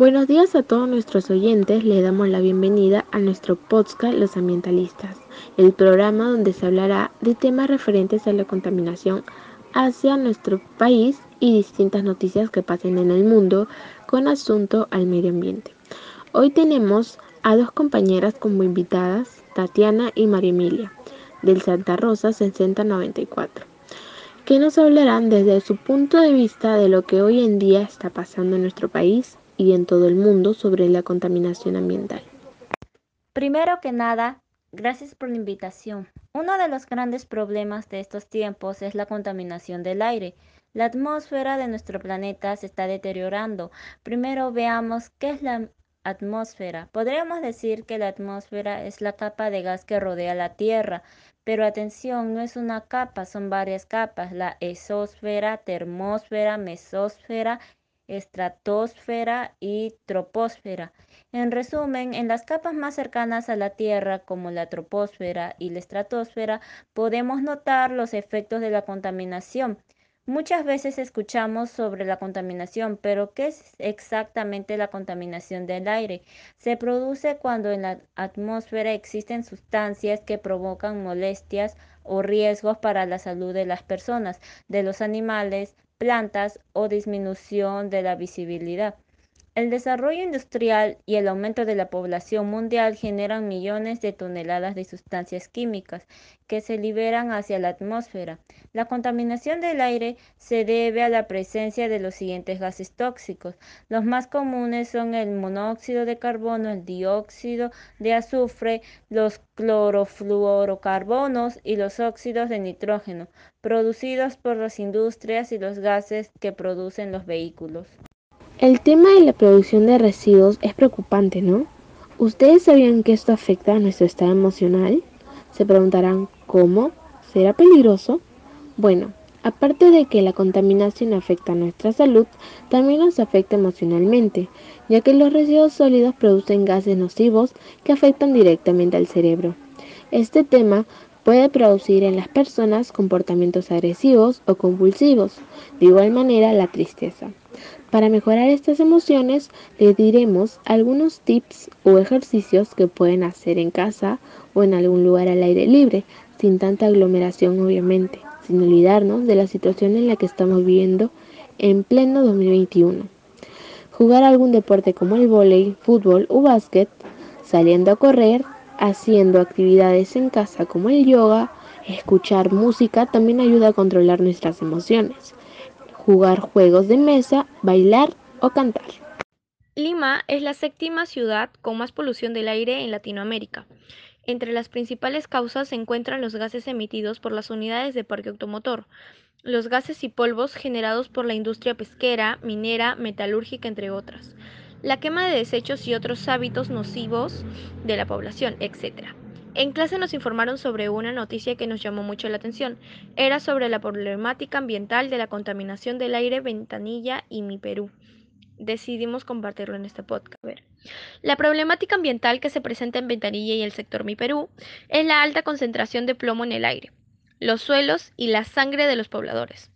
Buenos días a todos nuestros oyentes, le damos la bienvenida a nuestro podcast Los Ambientalistas, el programa donde se hablará de temas referentes a la contaminación hacia nuestro país y distintas noticias que pasen en el mundo con asunto al medio ambiente. Hoy tenemos a dos compañeras como invitadas, Tatiana y María Emilia, del Santa Rosa 6094, que nos hablarán desde su punto de vista de lo que hoy en día está pasando en nuestro país y en todo el mundo sobre la contaminación ambiental. Primero que nada, gracias por la invitación. Uno de los grandes problemas de estos tiempos es la contaminación del aire. La atmósfera de nuestro planeta se está deteriorando. Primero veamos qué es la atmósfera. Podríamos decir que la atmósfera es la capa de gas que rodea la Tierra. Pero atención, no es una capa, son varias capas. La exósfera, termósfera, mesósfera estratosfera y troposfera. En resumen, en las capas más cercanas a la Tierra, como la troposfera y la estratosfera, podemos notar los efectos de la contaminación. Muchas veces escuchamos sobre la contaminación, pero ¿qué es exactamente la contaminación del aire? Se produce cuando en la atmósfera existen sustancias que provocan molestias o riesgos para la salud de las personas, de los animales, plantas o disminución de la visibilidad. El desarrollo industrial y el aumento de la población mundial generan millones de toneladas de sustancias químicas que se liberan hacia la atmósfera. La contaminación del aire se debe a la presencia de los siguientes gases tóxicos. Los más comunes son el monóxido de carbono, el dióxido de azufre, los clorofluorocarbonos y los óxidos de nitrógeno, producidos por las industrias y los gases que producen los vehículos. El tema de la producción de residuos es preocupante, ¿no? ¿Ustedes sabían que esto afecta a nuestro estado emocional? Se preguntarán, ¿cómo? ¿Será peligroso? Bueno, aparte de que la contaminación afecta a nuestra salud, también nos afecta emocionalmente, ya que los residuos sólidos producen gases nocivos que afectan directamente al cerebro. Este tema puede producir en las personas comportamientos agresivos o compulsivos, de igual manera la tristeza. Para mejorar estas emociones, les diremos algunos tips o ejercicios que pueden hacer en casa o en algún lugar al aire libre, sin tanta aglomeración obviamente, sin olvidarnos de la situación en la que estamos viviendo en pleno 2021. Jugar algún deporte como el vóley, fútbol o básquet, saliendo a correr, haciendo actividades en casa como el yoga, escuchar música también ayuda a controlar nuestras emociones jugar juegos de mesa, bailar o cantar. Lima es la séptima ciudad con más polución del aire en Latinoamérica. Entre las principales causas se encuentran los gases emitidos por las unidades de parque automotor, los gases y polvos generados por la industria pesquera, minera, metalúrgica, entre otras, la quema de desechos y otros hábitos nocivos de la población, etc. En clase nos informaron sobre una noticia que nos llamó mucho la atención. Era sobre la problemática ambiental de la contaminación del aire Ventanilla y mi Perú. Decidimos compartirlo en este podcast. La problemática ambiental que se presenta en Ventanilla y el sector Mi Perú es la alta concentración de plomo en el aire, los suelos y la sangre de los pobladores,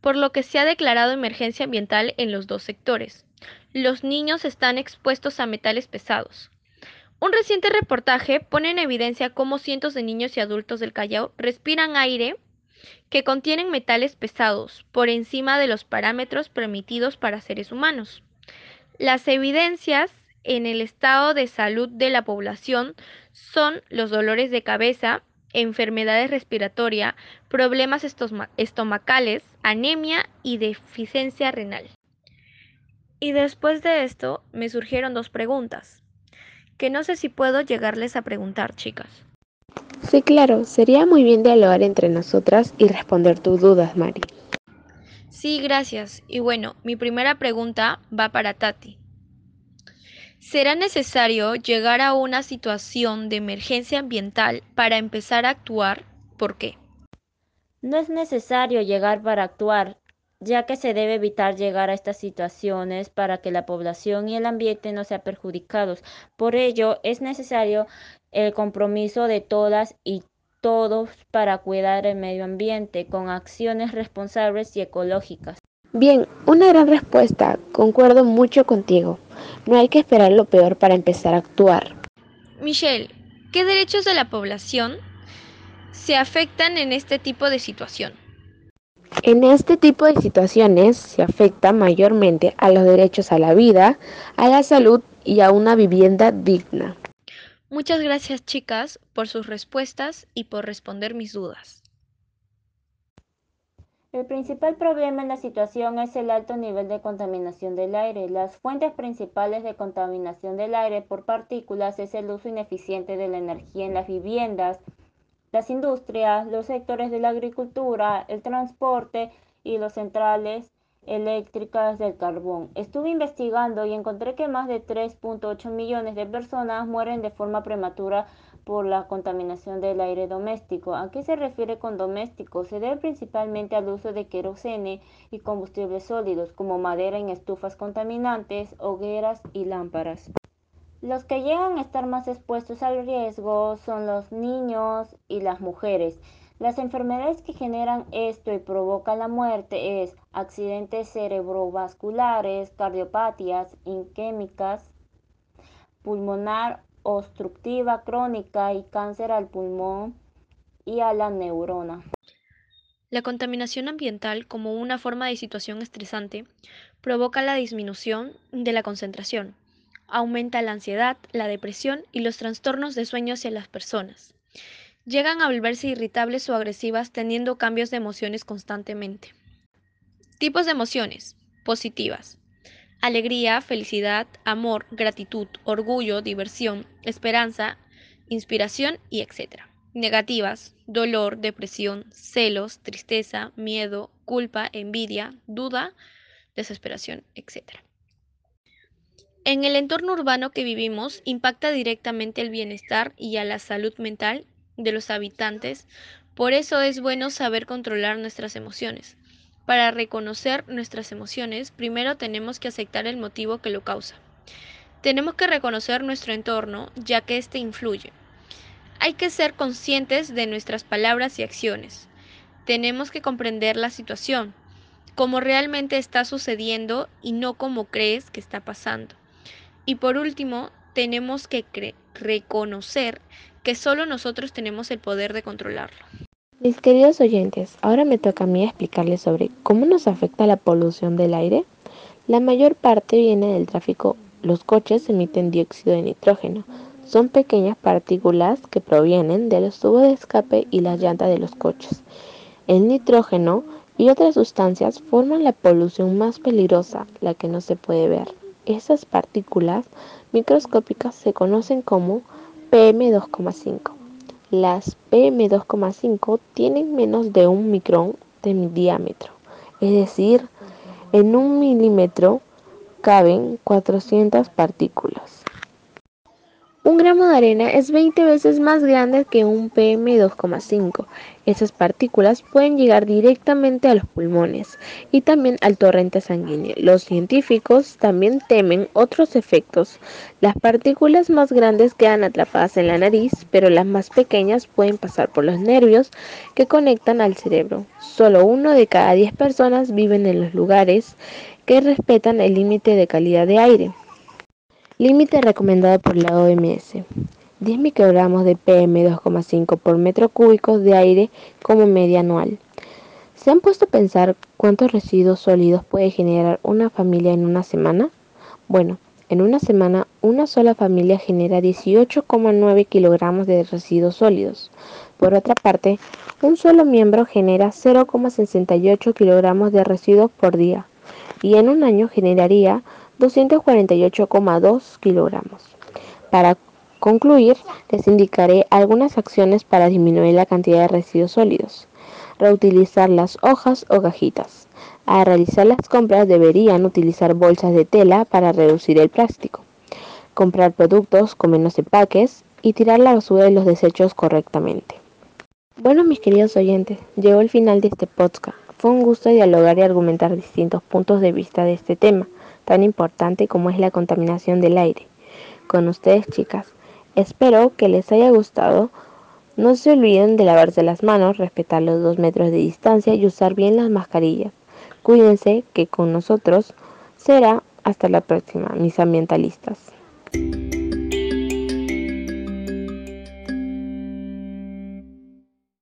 por lo que se ha declarado emergencia ambiental en los dos sectores. Los niños están expuestos a metales pesados, un reciente reportaje pone en evidencia cómo cientos de niños y adultos del Callao respiran aire que contienen metales pesados por encima de los parámetros permitidos para seres humanos. Las evidencias en el estado de salud de la población son los dolores de cabeza, enfermedades respiratorias, problemas estomacales, anemia y deficiencia renal. Y después de esto me surgieron dos preguntas que no sé si puedo llegarles a preguntar, chicas. Sí, claro, sería muy bien dialogar entre nosotras y responder tus dudas, Mari. Sí, gracias. Y bueno, mi primera pregunta va para Tati. ¿Será necesario llegar a una situación de emergencia ambiental para empezar a actuar? ¿Por qué? No es necesario llegar para actuar, ya que se debe evitar llegar a estas situaciones para que la población y el ambiente no sean perjudicados. Por ello, es necesario el compromiso de todas y todos para cuidar el medio ambiente con acciones responsables y ecológicas. Bien, una gran respuesta, concuerdo mucho contigo. No hay que esperar lo peor para empezar a actuar. Michelle, ¿qué derechos de la población se afectan en este tipo de situación? En este tipo de situaciones se afecta mayormente a los derechos a la vida, a la salud y a una vivienda digna. Muchas gracias chicas por sus respuestas y por responder mis dudas. El principal problema en la situación es el alto nivel de contaminación del aire. Las fuentes principales de contaminación del aire por partículas es el uso ineficiente de la energía en las viviendas, las industrias, los sectores de la agricultura, el transporte y los centrales eléctricas del carbón. Estuve investigando y encontré que más de 3.8 millones de personas mueren de forma prematura por la contaminación del aire doméstico. ¿A qué se refiere con doméstico? Se debe principalmente al uso de querosene y combustibles sólidos como madera en estufas contaminantes, hogueras y lámparas. Los que llegan a estar más expuestos al riesgo son los niños y las mujeres. Las enfermedades que generan esto y provocan la muerte es accidentes cerebrovasculares, cardiopatías isquémicas, pulmonar obstructiva crónica y cáncer al pulmón y a la neurona. La contaminación ambiental como una forma de situación estresante provoca la disminución de la concentración, aumenta la ansiedad, la depresión y los trastornos de sueño hacia las personas. Llegan a volverse irritables o agresivas teniendo cambios de emociones constantemente. Tipos de emociones. Positivas alegría, felicidad, amor, gratitud, orgullo, diversión, esperanza, inspiración y etc. Negativas, dolor, depresión, celos, tristeza, miedo, culpa, envidia, duda, desesperación, etc. En el entorno urbano que vivimos impacta directamente el bienestar y a la salud mental de los habitantes, por eso es bueno saber controlar nuestras emociones. Para reconocer nuestras emociones, primero tenemos que aceptar el motivo que lo causa. Tenemos que reconocer nuestro entorno, ya que éste influye. Hay que ser conscientes de nuestras palabras y acciones. Tenemos que comprender la situación, como realmente está sucediendo y no como crees que está pasando. Y por último, tenemos que reconocer que solo nosotros tenemos el poder de controlarlo. Mis queridos oyentes, ahora me toca a mí explicarles sobre cómo nos afecta la polución del aire. La mayor parte viene del tráfico. Los coches emiten dióxido de nitrógeno. Son pequeñas partículas que provienen de los tubos de escape y las llantas de los coches. El nitrógeno y otras sustancias forman la polución más peligrosa, la que no se puede ver. Esas partículas microscópicas se conocen como PM2,5. Las PM2,5 tienen menos de un micrón de diámetro, es decir, en un milímetro caben 400 partículas. Un gramo de arena es 20 veces más grande que un PM2,5. Esas partículas pueden llegar directamente a los pulmones y también al torrente sanguíneo. Los científicos también temen otros efectos. Las partículas más grandes quedan atrapadas en la nariz, pero las más pequeñas pueden pasar por los nervios que conectan al cerebro. Solo uno de cada 10 personas viven en los lugares que respetan el límite de calidad de aire. Límite recomendado por la OMS. 10 microgramos de PM2,5 por metro cúbico de aire como media anual. ¿Se han puesto a pensar cuántos residuos sólidos puede generar una familia en una semana? Bueno, en una semana una sola familia genera 18,9 kilogramos de residuos sólidos. Por otra parte, un solo miembro genera 0,68 kilogramos de residuos por día y en un año generaría 248,2 kilogramos. Para concluir, les indicaré algunas acciones para disminuir la cantidad de residuos sólidos. Reutilizar las hojas o gajitas. Al realizar las compras deberían utilizar bolsas de tela para reducir el plástico. Comprar productos con menos empaques y tirar la basura de los desechos correctamente. Bueno, mis queridos oyentes, llegó el final de este podcast. Fue un gusto dialogar y argumentar distintos puntos de vista de este tema tan importante como es la contaminación del aire. Con ustedes chicas, espero que les haya gustado. No se olviden de lavarse las manos, respetar los dos metros de distancia y usar bien las mascarillas. Cuídense que con nosotros será Hasta la próxima, mis ambientalistas.